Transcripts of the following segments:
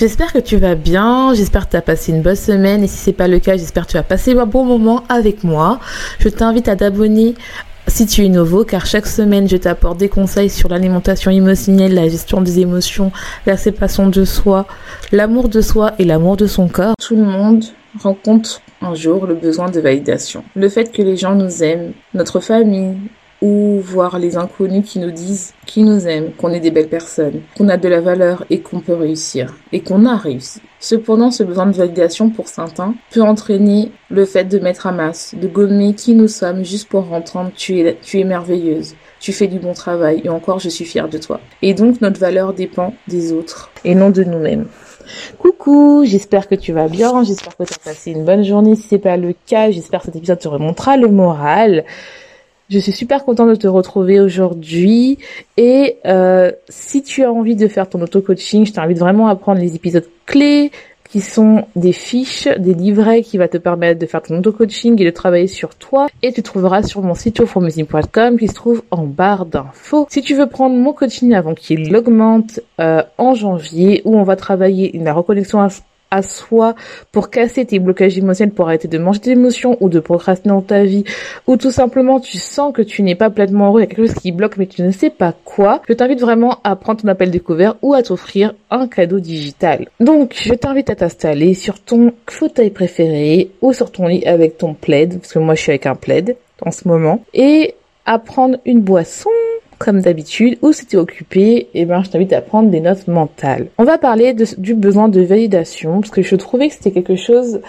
J'espère que tu vas bien, j'espère que tu as passé une bonne semaine et si c'est pas le cas, j'espère que tu as passé un bon moment avec moi. Je t'invite à t'abonner si tu es nouveau, car chaque semaine, je t'apporte des conseils sur l'alimentation émotionnelle, la gestion des émotions, la séparation de soi, l'amour de soi et l'amour de son corps. Tout le monde rencontre un jour le besoin de validation. Le fait que les gens nous aiment, notre famille, ou voir les inconnus qui nous disent qu'ils nous aiment, qu'on est des belles personnes, qu'on a de la valeur et qu'on peut réussir, et qu'on a réussi. Cependant, ce besoin de validation pour certains peut entraîner le fait de mettre à masse, de gommer qui nous sommes juste pour entendre tu es, merveilleuse, tu fais du bon travail et encore je suis fière de toi. Et donc notre valeur dépend des autres et non de nous-mêmes. Coucou, j'espère que tu vas bien, j'espère que tu as passé une bonne journée. Si c'est pas le cas, j'espère que cet épisode te remontera le moral. Je suis super contente de te retrouver aujourd'hui et euh, si tu as envie de faire ton auto-coaching, je t'invite vraiment à prendre les épisodes clés qui sont des fiches, des livrets qui va te permettre de faire ton auto-coaching et de travailler sur toi. Et tu trouveras sur mon site formusing.com qui se trouve en barre d'infos. Si tu veux prendre mon coaching avant qu'il augmente euh, en janvier, où on va travailler la reconnexion à soi pour casser tes blocages émotionnels, pour arrêter de manger des émotions ou de procrastiner dans ta vie, ou tout simplement tu sens que tu n'es pas pleinement heureux, il y a quelque chose qui bloque mais tu ne sais pas quoi, je t'invite vraiment à prendre ton appel découvert ou à t'offrir un cadeau digital. Donc je t'invite à t'installer sur ton fauteuil préféré ou sur ton lit avec ton plaid, parce que moi je suis avec un plaid en ce moment, et prendre une boisson comme d'habitude, ou si tu es occupé, eh ben, je t'invite à prendre des notes mentales. On va parler du besoin de validation, parce que je trouvais que c'était quelque chose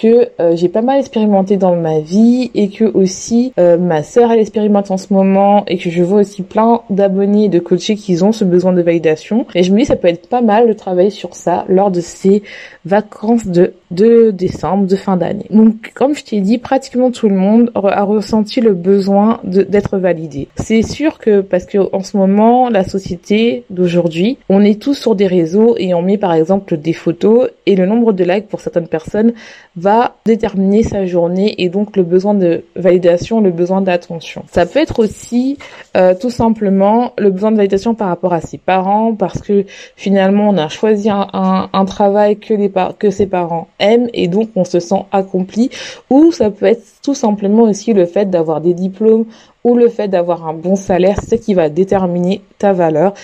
que euh, j'ai pas mal expérimenté dans ma vie et que aussi euh, ma sœur elle expérimente en ce moment et que je vois aussi plein d'abonnés et de coachés qui ont ce besoin de validation et je me dis ça peut être pas mal de travailler sur ça lors de ces vacances de de décembre, de fin d'année. Donc, comme je t'ai dit, pratiquement tout le monde a ressenti le besoin d'être validé. C'est sûr que parce que en ce moment, la société d'aujourd'hui, on est tous sur des réseaux et on met par exemple des photos et le nombre de likes pour certaines personnes va déterminer sa journée et donc le besoin de validation, le besoin d'attention. Ça peut être aussi euh, tout simplement le besoin de validation par rapport à ses parents parce que finalement on a choisi un, un, un travail que les que ses parents aime et donc on se sent accompli ou ça peut être tout simplement aussi le fait d'avoir des diplômes ou le fait d'avoir un bon salaire, c'est ce qui va déterminer ta valeur.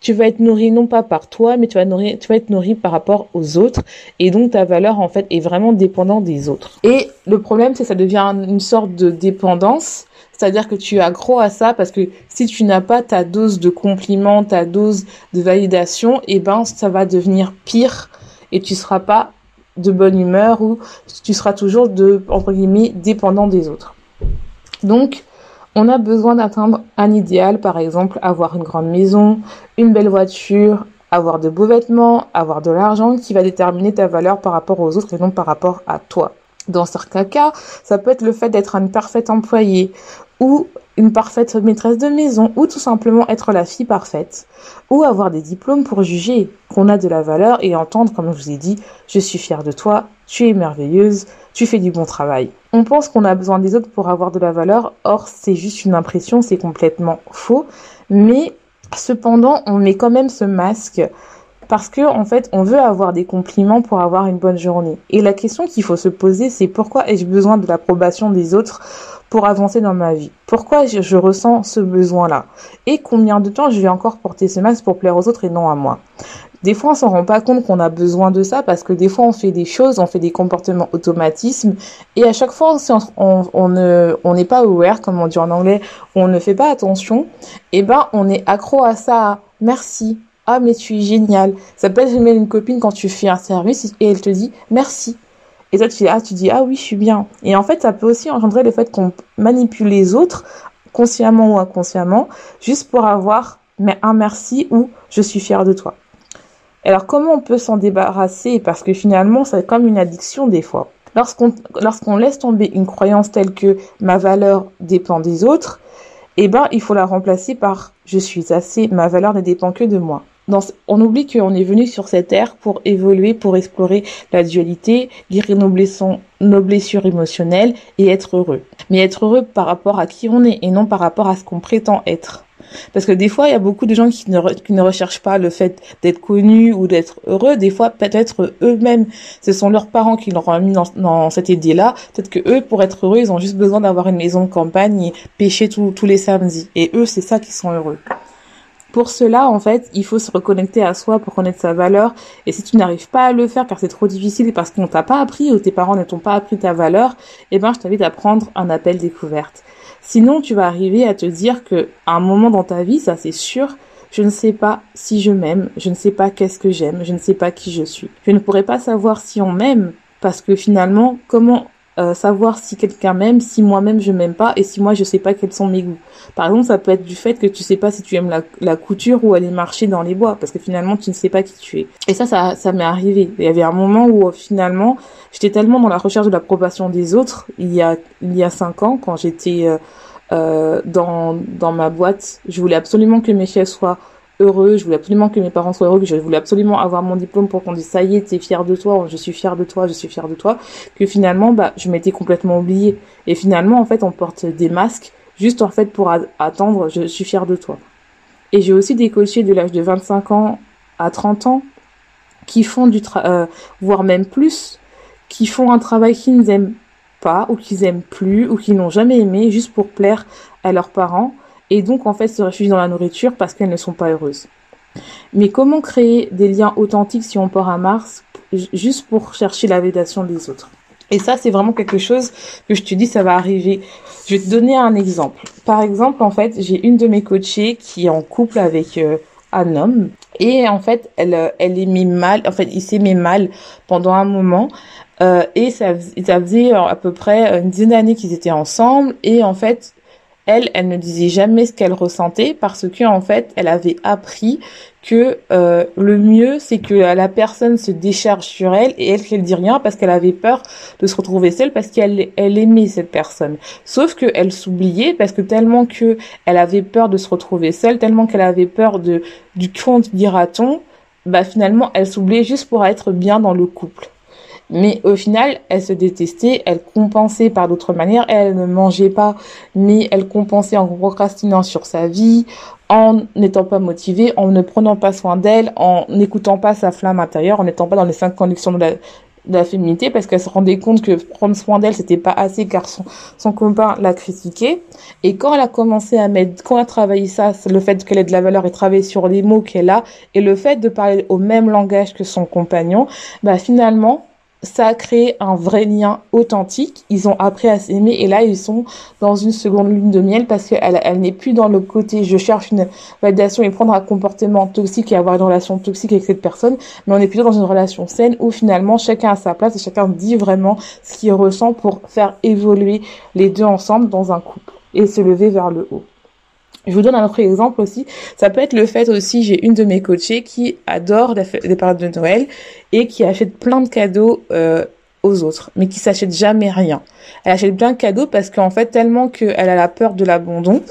Tu vas être nourri non pas par toi, mais tu vas, nourrir, tu vas être nourri par rapport aux autres. Et donc ta valeur, en fait, est vraiment dépendante des autres. Et le problème, c'est que ça devient une sorte de dépendance. C'est-à-dire que tu es à ça parce que si tu n'as pas ta dose de compliments, ta dose de validation, eh ben, ça va devenir pire et tu seras pas de bonne humeur ou tu seras toujours de, entre guillemets, dépendant des autres. Donc, on a besoin d'atteindre un idéal, par exemple, avoir une grande maison, une belle voiture, avoir de beaux vêtements, avoir de l'argent qui va déterminer ta valeur par rapport aux autres et non par rapport à toi. Dans certains cas, ça peut être le fait d'être un parfait employé ou une parfaite maîtresse de maison ou tout simplement être la fille parfaite ou avoir des diplômes pour juger qu'on a de la valeur et entendre, comme je vous ai dit, je suis fière de toi, tu es merveilleuse, tu fais du bon travail. On pense qu'on a besoin des autres pour avoir de la valeur, or c'est juste une impression, c'est complètement faux, mais cependant on met quand même ce masque parce que en fait, on veut avoir des compliments pour avoir une bonne journée. Et la question qu'il faut se poser, c'est pourquoi ai-je besoin de l'approbation des autres pour avancer dans ma vie Pourquoi je, ressens ce besoin-là? Et combien de temps je vais encore porter ce masque pour plaire aux autres et non à moi? Des fois, on s'en rend pas compte qu'on a besoin de ça parce que des fois, on fait des choses, on fait des comportements automatismes et à chaque fois, si on, on, ne, on n'est pas aware, comme on dit en anglais, on ne fait pas attention, et eh ben, on est accro à ça. Merci. Ah, mais tu es génial. Ça peut être une copine quand tu fais un service et elle te dit merci. Et toi, tu dis, ah, tu dis, ah oui, je suis bien. Et en fait, ça peut aussi engendrer le fait qu'on manipule les autres, consciemment ou inconsciemment, juste pour avoir un merci ou je suis fier de toi. Alors, comment on peut s'en débarrasser? Parce que finalement, c'est comme une addiction des fois. Lorsqu'on lorsqu'on laisse tomber une croyance telle que ma valeur dépend des autres, eh ben, il faut la remplacer par je suis assez, ma valeur ne dépend que de moi on oublie qu'on est venu sur cette terre pour évoluer, pour explorer la dualité, guérir nos blessures, émotionnelles et être heureux. Mais être heureux par rapport à qui on est et non par rapport à ce qu'on prétend être. Parce que des fois, il y a beaucoup de gens qui ne, recherchent pas le fait d'être connus ou d'être heureux. Des fois, peut-être eux-mêmes, ce sont leurs parents qui leur ont mis dans, dans cette idée-là. Peut-être que eux, pour être heureux, ils ont juste besoin d'avoir une maison de campagne et pêcher tous les samedis. Et eux, c'est ça qui sont heureux. Pour cela, en fait, il faut se reconnecter à soi pour connaître sa valeur. Et si tu n'arrives pas à le faire car c'est trop difficile parce qu'on t'a pas appris ou tes parents ne t'ont pas appris ta valeur, eh ben, je t'invite à prendre un appel découverte. Sinon, tu vas arriver à te dire que à un moment dans ta vie, ça c'est sûr, je ne sais pas si je m'aime, je ne sais pas qu'est-ce que j'aime, je ne sais pas qui je suis. Je ne pourrais pas savoir si on m'aime parce que finalement, comment euh, savoir si quelqu'un m'aime, si moi-même je m'aime pas et si moi je sais pas quels sont mes goûts. Par exemple, ça peut être du fait que tu sais pas si tu aimes la, couture ou aller marcher dans les bois parce que finalement tu ne sais pas qui tu es. Et ça, ça, ça m'est arrivé. Il y avait un moment où finalement j'étais tellement dans la recherche de l'approbation des autres il y a il y a cinq ans quand j'étais euh, euh, dans dans ma boîte, je voulais absolument que mes chefs soient heureux, je voulais absolument que mes parents soient heureux, je voulais absolument avoir mon diplôme pour qu'on dise ça y est, t'es fier de toi, je suis fier de toi, je suis fier de toi, que finalement, bah, je m'étais complètement oubliée. Et finalement, en fait, on porte des masques juste en fait pour attendre, je suis fier de toi. Et j'ai aussi des coachés de l'âge de 25 ans à 30 ans qui font du travail, euh, voire même plus, qui font un travail qu'ils n'aiment pas ou qu'ils aiment plus ou qu'ils n'ont jamais aimé juste pour plaire à leurs parents et donc en fait se réfugient dans la nourriture parce qu'elles ne sont pas heureuses. Mais comment créer des liens authentiques si on part à Mars juste pour chercher la validation des autres? Et ça, c'est vraiment quelque chose que je te dis, ça va arriver. Je vais te donner un exemple. Par exemple, en fait, j'ai une de mes coachées qui est en couple avec euh, un homme et en fait, elle, euh, elle aimait mal. En fait, il s'aimait mal pendant un moment. Euh, et ça, ça faisait à peu près une dizaine d'années qu'ils étaient ensemble. Et en fait, elle, elle ne disait jamais ce qu'elle ressentait parce que en fait, elle avait appris que euh, le mieux, c'est que la personne se décharge sur elle et elle qu'elle dit rien parce qu'elle avait peur de se retrouver seule parce qu'elle elle aimait cette personne. Sauf que elle s'oubliait parce que tellement que elle avait peur de se retrouver seule, tellement qu'elle avait peur de du compte dira-t-on, bah finalement elle s'oubliait juste pour être bien dans le couple. Mais au final, elle se détestait, elle compensait par d'autres manières, elle ne mangeait pas, mais elle compensait en procrastinant sur sa vie, en n'étant pas motivée, en ne prenant pas soin d'elle, en n'écoutant pas sa flamme intérieure, en n'étant pas dans les cinq conditions de la, féminité, parce qu'elle se rendait compte que prendre soin d'elle, c'était pas assez car son, son l'a critiqué. Et quand elle a commencé à mettre, quand elle a travaillé ça, le fait qu'elle ait de la valeur et travailler sur les mots qu'elle a, et le fait de parler au même langage que son compagnon, bah finalement, ça a créé un vrai lien authentique. Ils ont appris à s'aimer et là ils sont dans une seconde lune de miel parce qu'elle elle, n'est plus dans le côté je cherche une validation et prendre un comportement toxique et avoir une relation toxique avec cette personne, mais on est plutôt dans une relation saine où finalement chacun a sa place et chacun dit vraiment ce qu'il ressent pour faire évoluer les deux ensemble dans un couple et se lever vers le haut. Je vous donne un autre exemple aussi. Ça peut être le fait aussi, j'ai une de mes coachées qui adore les périodes de Noël et qui achète plein de cadeaux euh, aux autres, mais qui s'achète jamais rien. Elle achète plein de cadeaux parce qu'en fait, tellement qu'elle a la peur de l'abandon,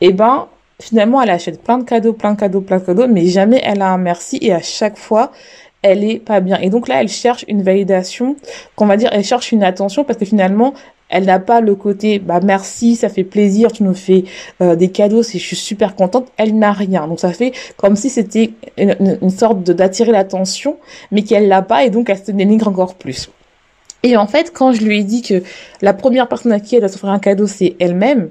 eh ben finalement, elle achète plein de cadeaux, plein de cadeaux, plein de cadeaux, mais jamais elle a un merci et à chaque fois, elle est pas bien. Et donc là, elle cherche une validation, qu'on va dire, elle cherche une attention parce que finalement, Elle n'a pas le côté bah merci, ça fait plaisir, tu nous fais euh, des cadeaux, je suis super contente. Elle n'a rien. Donc ça fait comme si c'était une, sorte de d'attirer l'attention, mais qu'elle l'a pas et donc elle se dénigre encore plus. Et en fait, quand je lui ai dit que la première personne à qui elle doit s'offrir un cadeau, c'est elle-même,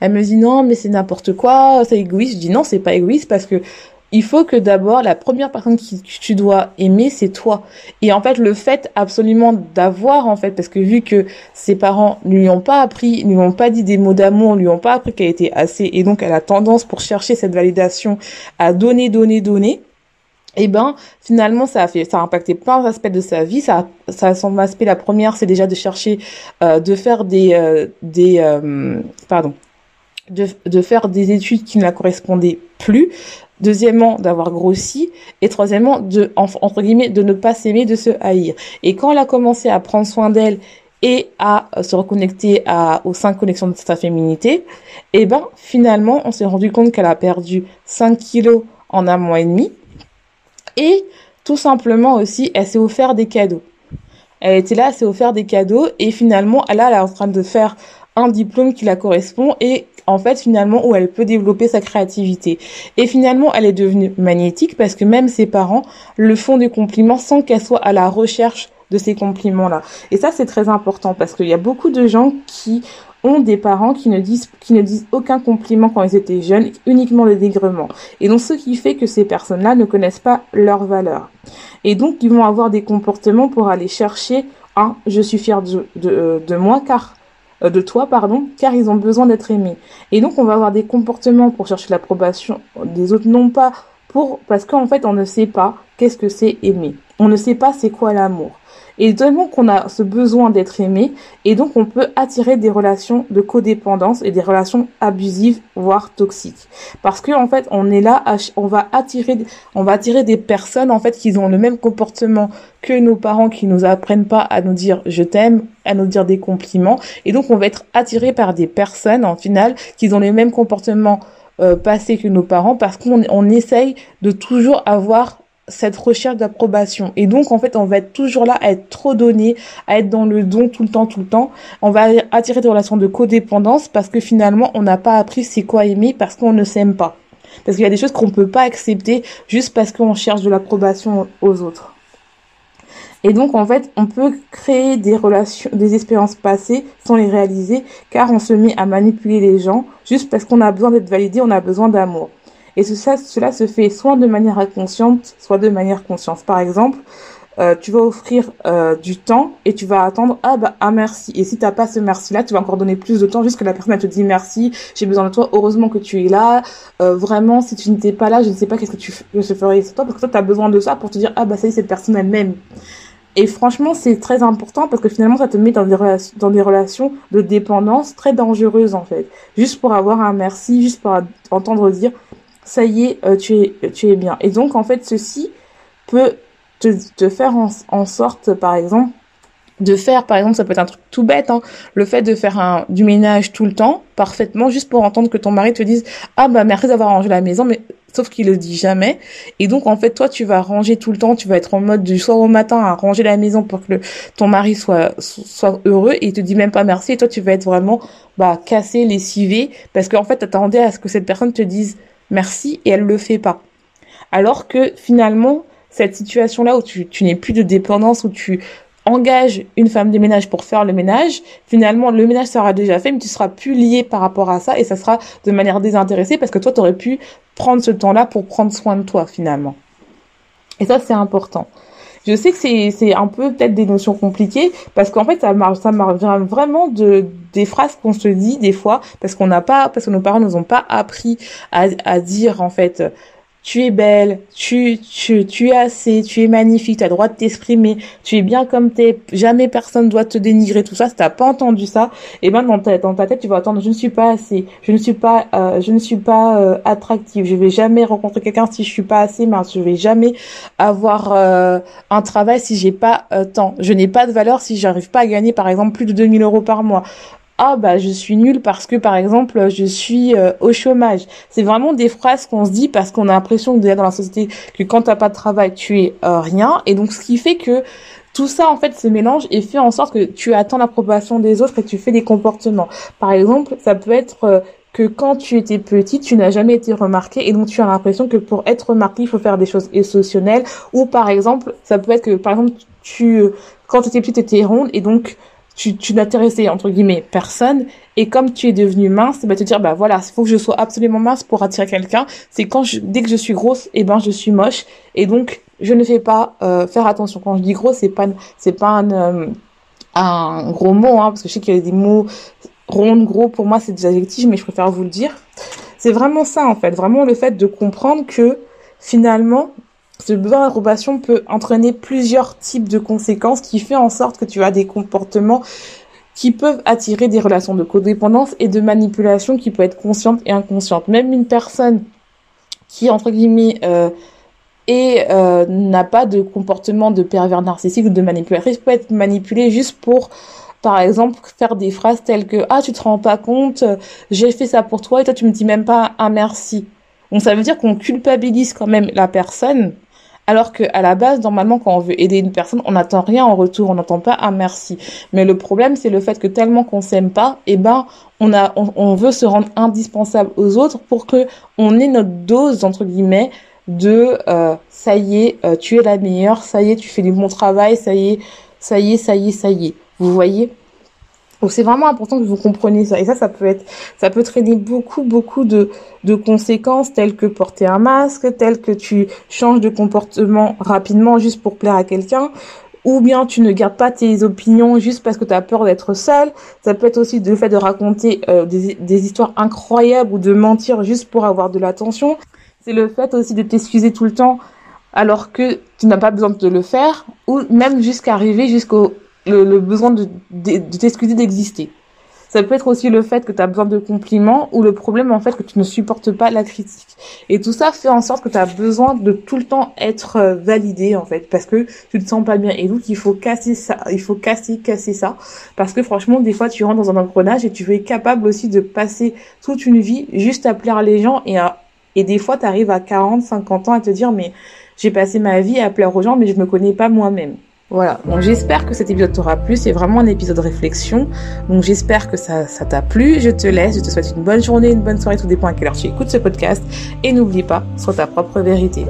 elle me dit non, mais c'est n'importe quoi, c'est égoïste. Je dis non, c'est pas égoïste parce que il faut que d'abord la première personne que tu dois aimer c'est toi. Et en fait le fait absolument d'avoir en fait parce que vu que ses parents ne lui ont pas appris ne lui ont pas dit des mots d'amour ne lui ont pas appris qu'elle était assez et donc elle a tendance pour chercher cette validation à donner donner donner et eh ben finalement ça a fait ça a impacté plein d'aspects de sa vie. Ça ça a son aspect la première c'est déjà de chercher euh, de faire des euh, des euh, pardon de, de faire des études qui ne la correspondaient plus Deuxièmement, d'avoir grossi. Et troisièmement, de, guillemets, de ne pas s'aimer, de se haïr. Et quand elle a commencé à prendre soin d'elle et à se reconnecter aux cinq connexions de sa féminité, et eh ben, finalement, on s'est rendu compte qu'elle a perdu 5 kilos en un mois et demi. Et tout simplement aussi, elle s'est offert des cadeaux. Elle était là, elle s'est offert des cadeaux et finalement, elle, elle est en train de faire un diplôme qui la correspond et en fait finalement où elle peut développer sa créativité. Et finalement, elle est devenue magnétique parce que même ses parents le font des compliments sans qu'elle soit à la recherche de ces compliments-là. Et ça, c'est très important parce qu'il y a beaucoup de gens qui ont des parents qui ne disent qui ne disent aucun compliment quand ils étaient jeunes, uniquement des dégrements. Et donc ce qui fait que ces personnes-là ne connaissent pas leur valeur. Et donc ils vont avoir des comportements pour aller chercher un je suis fier de, de, euh, de moi car euh, de toi, pardon, car ils ont besoin d'être aimés. Et donc on va avoir des comportements pour chercher l'approbation des autres, non pas pour parce qu'en fait on ne sait pas qu'est-ce que c'est aimer. On ne sait pas c'est quoi l'amour. Et donc on a ce besoin d'être aimé et donc on peut attirer des relations de codépendance et des relations abusives voire toxiques. Parce que en fait on est là, on va attirer, on va attirer des personnes en fait qui ont le même comportement que nos parents qui nous apprennent pas à nous dire je t'aime, à nous dire des compliments et donc on va être attiré par des personnes en final qui ont les mêmes comportements euh, passés que nos parents parce qu'on on essaye de toujours avoir cette recherche d'approbation. Et donc, en fait, on va être toujours là à être trop donné, à être dans le don tout le temps, tout le temps. On va attirer des relations de codépendance parce que finalement, on n'a pas appris c'est quoi aimer parce qu'on ne s'aime pas. Parce qu'il y a des choses qu'on peut pas accepter juste parce qu'on cherche de l'approbation aux autres. Et donc, en fait, on peut créer des relations, des expériences passées sans les réaliser, car on se met à manipuler les gens juste parce qu'on a besoin d'être validé, on a besoin d'amour. Et cela, cela se fait soit de manière inconsciente, soit de manière consciente. Par exemple, euh, tu vas offrir euh, du temps et tu vas attendre ah bah un merci. Et si t'as pas ce merci là tu vas encore donner plus de temps jusqu'à la personne elle te dit merci j'ai besoin de toi heureusement que tu es là. Euh, vraiment si tu n'étais pas là je ne sais pas qu'est-ce que tu je ferais sans toi parce que toi tu as besoin de ça pour te dire ah bah ça y est cette personne elle m'aime. Et franchement c'est très important parce que finalement ça te met dans des relations dans des relations de dépendance très dangereuses en fait. Juste pour avoir un merci juste pour entendre dire ça y est, euh, tu, es, tu es bien. Et donc, en fait, ceci peut te, faire en, sorte, par exemple, de faire, par exemple, ça peut être un truc tout bête, hein, le fait de faire du ménage tout le temps, parfaitement, juste pour entendre que ton mari te dise, ah bah merci d'avoir rangé la maison, mais sauf qu'il le dit jamais. Et donc, en fait, toi, tu vas ranger tout le temps, tu vas être en mode du soir au matin à ranger la maison pour que ton mari soit, soit heureux et il te dit même pas merci. Et toi, tu vas être vraiment, bah, cassé, lessivé, parce qu'en fait, t'attendais à ce que cette personne te dise, merci et elle le fait pas. Alors que finalement, cette situation-là où tu, tu n'es plus de dépendance, où tu engages une femme de ménage pour faire le ménage, finalement le ménage sera déjà fait, mais tu seras plus lié par rapport à ça et ça sera de manière désintéressée parce que toi tu aurais pu prendre ce temps-là pour prendre soin de toi finalement. Et ça c'est important. Je sais que c'est un peu peut-être des notions compliquées parce qu'en fait ça marche ça marche vraiment de des phrases qu'on se dit des fois parce qu'on n'a pas parce que nos parents nous ont pas appris à à dire en fait tu es belle, tu, tu, tu es assez, tu es magnifique, tu as le droit de t'exprimer, tu es bien comme t'es, jamais personne doit te dénigrer, tout ça, si t'as pas entendu ça, et eh ben dans ta, tête, tu vas attendre, je ne suis pas assez, je ne suis pas, euh, je ne suis pas euh, attractive, je vais jamais rencontrer quelqu'un si je suis pas assez mince, je vais jamais avoir euh, un travail si j'ai pas tant, je n'ai pas de valeur si j'arrive pas à gagner par exemple plus de 2000 euros par mois ah bah je suis nulle parce que par exemple je suis euh, au chômage. C'est vraiment des phrases qu'on se dit parce qu'on a l'impression déjà dans la société que quand t'as pas de travail tu es euh, rien et donc ce qui fait que tout ça en fait se mélange et fait en sorte que tu attends l'approbation des autres et tu fais des comportements. Par exemple, ça peut être euh, que quand tu étais petite, tu n'as jamais été remarqué et donc tu as l'impression que pour être remarqué, il faut faire des choses exceptionnelles ou par exemple, ça peut être que par exemple, tu quand tu étais petite, tu étais ronde et donc tu, tu n'intéressais entre guillemets personne et comme tu es devenue mince, bah te dire bah voilà, il faut que je sois absolument mince pour attirer quelqu'un. C'est quand je, dès que je suis grosse, et eh ben je suis moche et donc je ne fais pas euh, faire attention. Quand je dis gros, c'est pas c'est pas un, euh, un gros mot hein, parce que je sais qu'il y a des mots rondes, gros pour moi c'est des adjectifs mais je préfère vous le dire. C'est vraiment ça en fait, vraiment le fait de comprendre que finalement ce besoin d'approbation peut entraîner plusieurs types de conséquences qui fait en sorte que tu as des comportements qui peuvent attirer des relations de codépendance et de manipulation qui peuvent être conscientes et inconscientes. Même une personne qui, entre guillemets, euh, et euh, n'a pas de comportement de pervers narcissique ou de manipulatrice peut être manipulée juste pour par exemple faire des phrases telles que ah tu te rends pas compte j'ai fait ça pour toi et toi tu me dis même pas un merci donc ça veut dire qu'on culpabilise quand même la personne alors que à la base, normalement, quand on veut aider une personne, on n'attend rien en retour, on n'attend pas un merci. Mais le problème, c'est le fait que tellement qu'on s'aime pas, eh ben, on a, on, veut se rendre indispensable aux autres pour que on ait notre dose entre guillemets de euh, ça y est, euh, tu es la meilleure, ça y est, tu fais du bon travail, ça y est, ça y est, ça y est, ça y est. Vous voyez? Donc c'est vraiment important que vous compreniez ça. Et ça, ça peut être, ça peut traîner beaucoup, beaucoup de, de conséquences telles que porter un masque, telles que tu changes de comportement rapidement juste pour plaire à quelqu'un, ou bien tu ne gardes pas tes opinions juste parce que tu as peur d'être seul. Ça peut être aussi le fait de raconter euh, des, des histoires incroyables ou de mentir juste pour avoir de l'attention. C'est le fait aussi de t'excuser tout le temps alors que tu n'as pas besoin de le faire, ou même jusqu'à arriver jusqu'au le, besoin de, de, t'excuser d'exister. Ça peut être aussi le fait que tu as besoin de compliments ou le problème en fait que tu ne supportes pas la critique. Et tout ça fait en sorte que tu as besoin de tout le temps être euh, validé en fait parce que tu te sens pas bien et donc il faut casser ça, il faut casser casser ça parce que franchement des fois tu rentres dans un engrenage et tu es capable aussi de passer toute une vie juste à plaire les gens et à, et des fois tu arrives à 40, 50 ans à te dire mais j'ai passé ma vie à plaire aux gens mais je me connais pas moi-même. Voilà, donc j'espère que cet épisode t'aura plu, c'est vraiment un épisode réflexion, donc j'espère que ça ça t'a plu, je te laisse, je te souhaite une bonne journée, une bonne soirée, tout dépend à quelle heure tu écoutes ce podcast, et n'oublie pas, sois ta propre vérité.